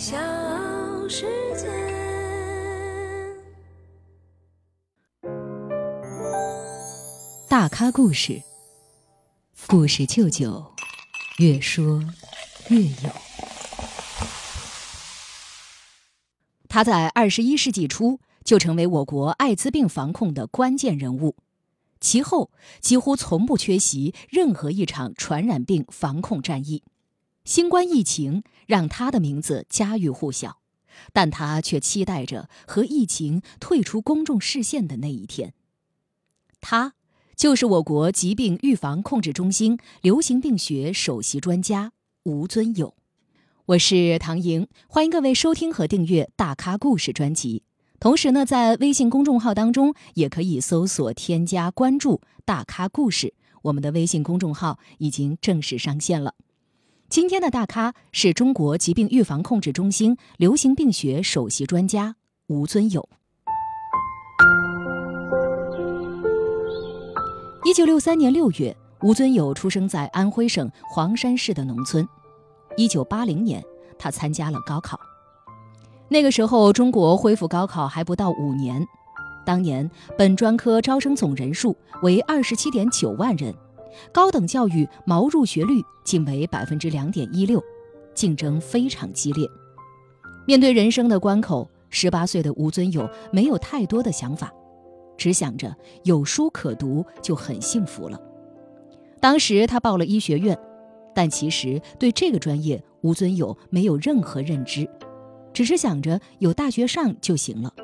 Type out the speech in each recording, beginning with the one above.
小世界。大咖故事，故事舅舅，越说越有。他在二十一世纪初就成为我国艾滋病防控的关键人物，其后几乎从不缺席任何一场传染病防控战役。新冠疫情让他的名字家喻户晓，但他却期待着和疫情退出公众视线的那一天。他就是我国疾病预防控制中心流行病学首席专家吴尊友。我是唐莹，欢迎各位收听和订阅《大咖故事》专辑。同时呢，在微信公众号当中也可以搜索添加关注“大咖故事”，我们的微信公众号已经正式上线了。今天的大咖是中国疾病预防控制中心流行病学首席专家吴尊友。一九六三年六月，吴尊友出生在安徽省黄山市的农村。一九八零年，他参加了高考。那个时候，中国恢复高考还不到五年。当年本专科招生总人数为二十七点九万人，高等教育毛入学率仅为百分之两点一六，竞争非常激烈。面对人生的关口，十八岁的吴尊友没有太多的想法，只想着有书可读就很幸福了。当时他报了医学院。但其实对这个专业，吴尊友没有任何认知，只是想着有大学上就行了。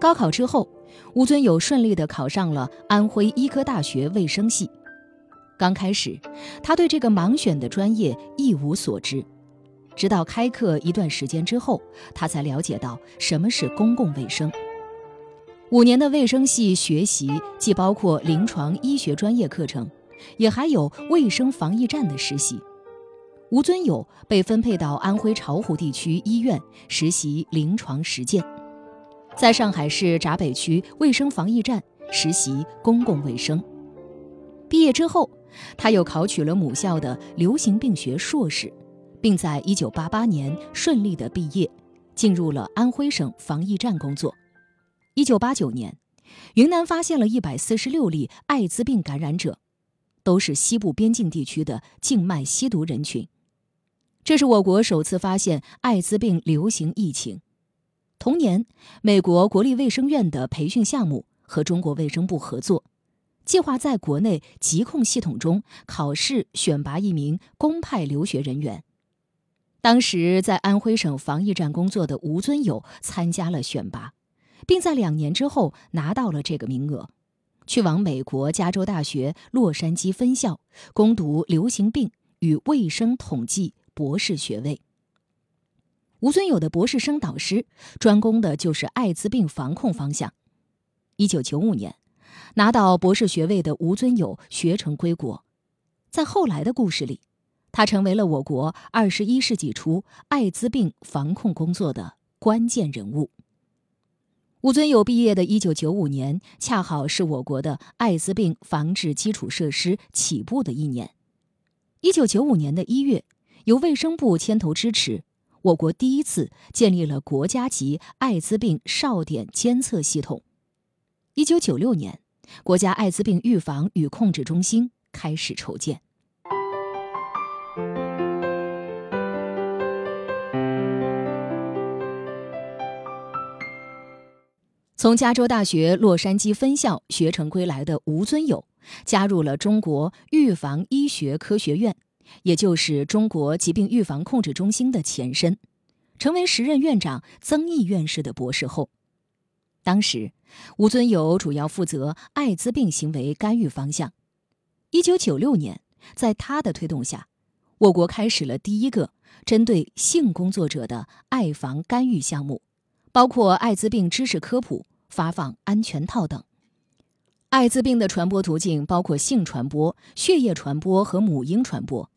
高考之后，吴尊友顺利地考上了安徽医科大学卫生系。刚开始，他对这个盲选的专业一无所知，直到开课一段时间之后，他才了解到什么是公共卫生。五年的卫生系学习，既包括临床医学专业课程。也还有卫生防疫站的实习，吴尊友被分配到安徽巢湖地区医院实习临床实践，在上海市闸北区卫生防疫站实习公共卫生。毕业之后，他又考取了母校的流行病学硕士，并在1988年顺利的毕业，进入了安徽省防疫站工作。1989年，云南发现了146例艾滋病感染者。都是西部边境地区的静脉吸毒人群，这是我国首次发现艾滋病流行疫情。同年，美国国立卫生院的培训项目和中国卫生部合作，计划在国内疾控系统中考试选拔一名公派留学人员。当时在安徽省防疫站工作的吴尊友参加了选拔，并在两年之后拿到了这个名额。去往美国加州大学洛杉矶分校攻读流行病与卫生统计博士学位。吴尊友的博士生导师专攻的就是艾滋病防控方向。一九九五年，拿到博士学位的吴尊友学成归国，在后来的故事里，他成为了我国二十一世纪初艾滋病防控工作的关键人物。吴尊友毕业的一九九五年，恰好是我国的艾滋病防治基础设施起步的一年。一九九五年的一月，由卫生部牵头支持，我国第一次建立了国家级艾滋病哨点监测系统。一九九六年，国家艾滋病预防与控制中心开始筹建。从加州大学洛杉矶分校学成归来的吴尊友，加入了中国预防医学科学院，也就是中国疾病预防控制中心的前身，成为时任院长曾毅院士的博士后。当时，吴尊友主要负责艾滋病行为干预方向。一九九六年，在他的推动下，我国开始了第一个针对性工作者的艾防干预项目。包括艾滋病知识科普、发放安全套等。艾滋病的传播途径包括性传播、血液传播和母婴传播。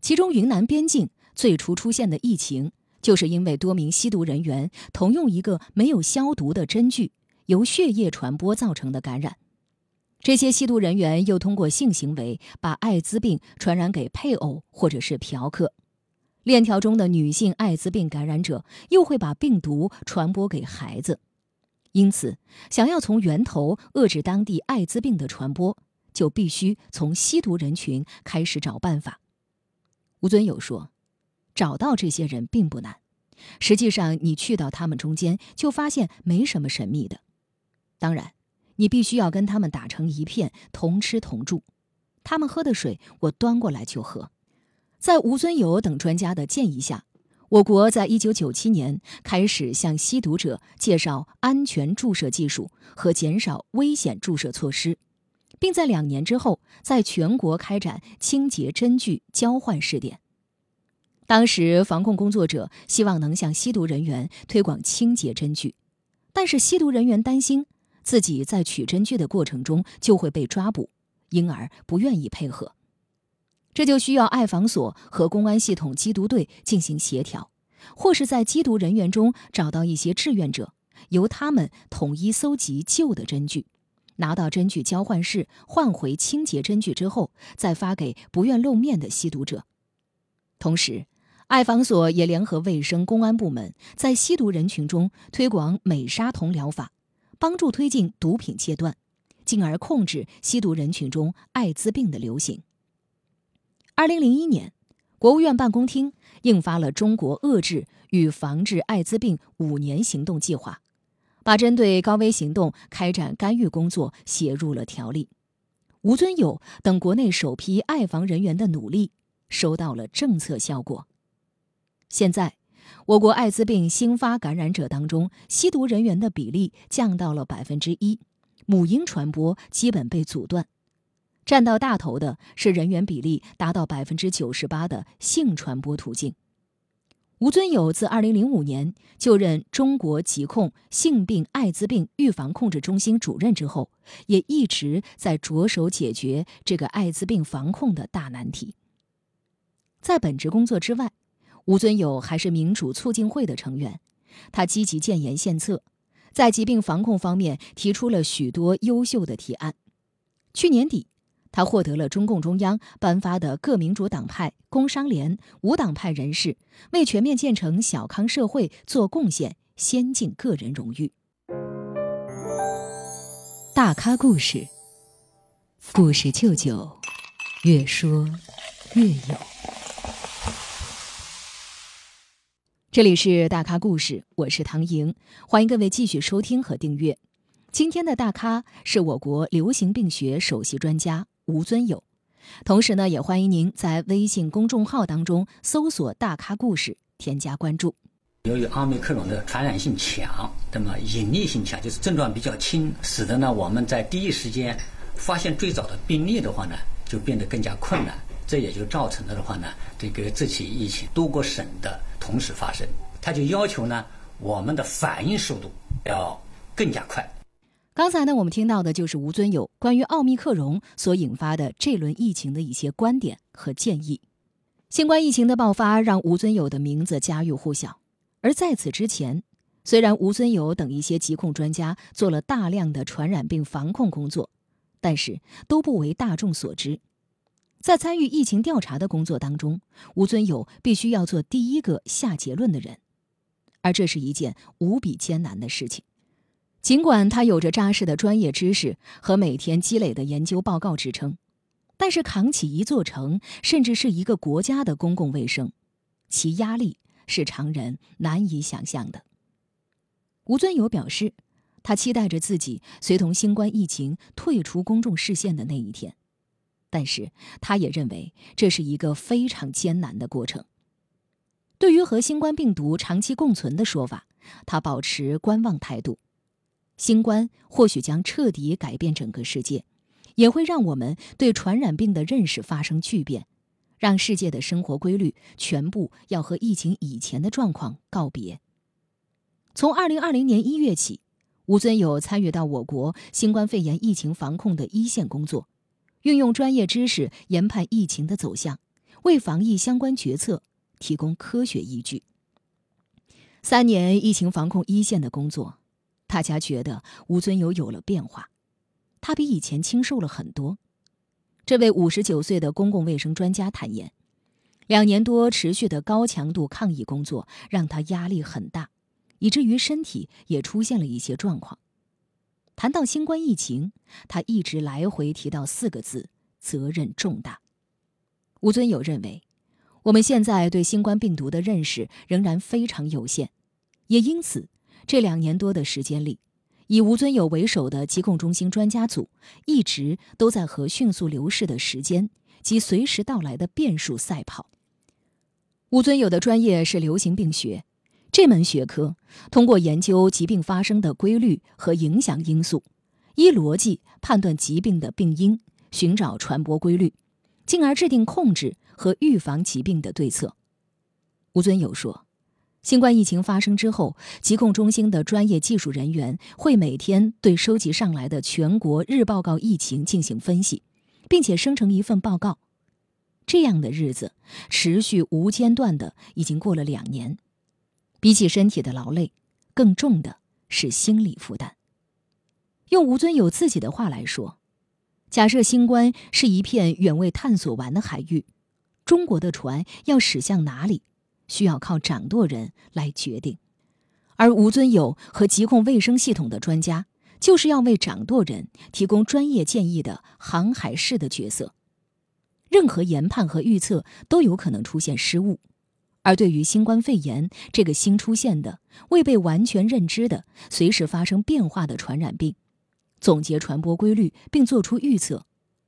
其中，云南边境最初出现的疫情，就是因为多名吸毒人员同用一个没有消毒的针具，由血液传播造成的感染。这些吸毒人员又通过性行为把艾滋病传染给配偶或者是嫖客。链条中的女性艾滋病感染者又会把病毒传播给孩子。因此，想要从源头遏制当地艾滋病的传播，就必须从吸毒人群开始找办法。吴尊友说：“找到这些人并不难，实际上你去到他们中间，就发现没什么神秘的。当然，你必须要跟他们打成一片，同吃同住。他们喝的水，我端过来就喝。”在吴尊友等专家的建议下。我国在一九九七年开始向吸毒者介绍安全注射技术和减少危险注射措施，并在两年之后在全国开展清洁针具交换试点。当时防控工作者希望能向吸毒人员推广清洁针具，但是吸毒人员担心自己在取针具的过程中就会被抓捕，因而不愿意配合。这就需要爱防所和公安系统缉毒队进行协调，或是在缉毒人员中找到一些志愿者，由他们统一搜集旧的针具，拿到针具交换室换回清洁针具之后，再发给不愿露面的吸毒者。同时，爱防所也联合卫生公安部门，在吸毒人群中推广美沙酮疗法，帮助推进毒品戒断，进而控制吸毒人群中艾滋病的流行。二零零一年，国务院办公厅印发了《中国遏制与防治艾滋病五年行动计划》，把针对高危行动开展干预工作写入了条例。吴尊友等国内首批爱防人员的努力收到了政策效果。现在，我国艾滋病新发感染者当中，吸毒人员的比例降到了百分之一，母婴传播基本被阻断。占到大头的是人员比例达到百分之九十八的性传播途径。吴尊友自二零零五年就任中国疾控性病艾滋病预防控制中心主任之后，也一直在着手解决这个艾滋病防控的大难题。在本职工作之外，吴尊友还是民主促进会的成员，他积极建言献策，在疾病防控方面提出了许多优秀的提案。去年底。他获得了中共中央颁发的各民主党派、工商联、无党派人士为全面建成小康社会做贡献先进个人荣誉。大咖故事，故事舅舅，越说越有。这里是大咖故事，我是唐莹，欢迎各位继续收听和订阅。今天的大咖是我国流行病学首席专家。吴尊友，同时呢，也欢迎您在微信公众号当中搜索“大咖故事”，添加关注。由于奥密克戎的传染性强，那么隐匿性强，就是症状比较轻，使得呢我们在第一时间发现最早的病例的话呢，就变得更加困难。这也就造成了的话呢，这个这起疫情多个省的同时发生，它就要求呢我们的反应速度要更加快。刚才呢，我们听到的就是吴尊友关于奥密克戎所引发的这轮疫情的一些观点和建议。新冠疫情的爆发让吴尊友的名字家喻户晓，而在此之前，虽然吴尊友等一些疾控专家做了大量的传染病防控工作，但是都不为大众所知。在参与疫情调查的工作当中，吴尊友必须要做第一个下结论的人，而这是一件无比艰难的事情。尽管他有着扎实的专业知识和每天积累的研究报告支撑，但是扛起一座城，甚至是一个国家的公共卫生，其压力是常人难以想象的。吴尊友表示，他期待着自己随同新冠疫情退出公众视线的那一天，但是他也认为这是一个非常艰难的过程。对于和新冠病毒长期共存的说法，他保持观望态度。新冠或许将彻底改变整个世界，也会让我们对传染病的认识发生巨变，让世界的生活规律全部要和疫情以前的状况告别。从二零二零年一月起，吴尊友参与到我国新冠肺炎疫情防控的一线工作，运用专业知识研判疫情的走向，为防疫相关决策提供科学依据。三年疫情防控一线的工作。大家觉得吴尊友有了变化，他比以前清瘦了很多。这位五十九岁的公共卫生专家坦言，两年多持续的高强度抗疫工作让他压力很大，以至于身体也出现了一些状况。谈到新冠疫情，他一直来回提到四个字：责任重大。吴尊友认为，我们现在对新冠病毒的认识仍然非常有限，也因此，这两年多的时间里，以吴尊友为首的疾控中心专家组一直都在和迅速流逝的时间及随时到来的变数赛跑。吴尊友的专业是流行病学，这门学科通过研究疾病发生的规律和影响因素，依逻辑判断疾病的病因，寻找传播规律，进而制定控制和预防疾病的对策。吴尊友说，新冠疫情发生之后，疾控中心的专业技术人员会每天对收集上来的全国日报告疫情进行分析，并且生成一份报告。这样的日子持续无间断的已经过了两年，比起身体的劳累，更重的是心理负担。用吴尊友自己的话来说，假设新冠是一片远未探索完的海域，中国的船要驶向哪里，需要靠掌舵人来决定，而吴尊友和疾控卫生系统的专家，就是要为掌舵人提供专业建议的航海士的角色。任何研判和预测都有可能出现失误，而对于新冠肺炎这个新出现的、未被完全认知的、随时发生变化的传染病，总结传播规律并做出预测，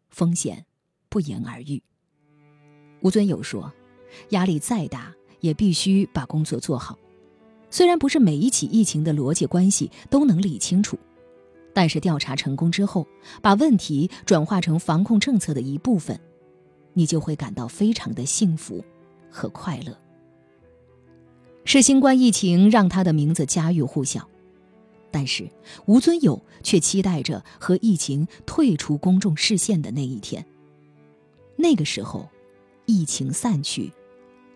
风险不言而喻。吴尊友说：“压力再大，也必须把工作做好。虽然不是每一起疫情的逻辑关系都能理清楚，但是调查成功之后，把问题转化成防控政策的一部分。”你就会感到非常的幸福和快乐。是新冠疫情让他的名字家喻户晓，但是吴尊友却期待着和疫情退出公众视线的那一天。那个时候，疫情散去，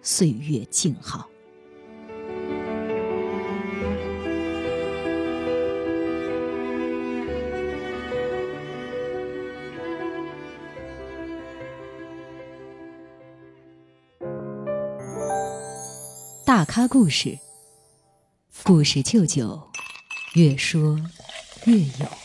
岁月静好。大咖故事，故事舅舅，越说越有。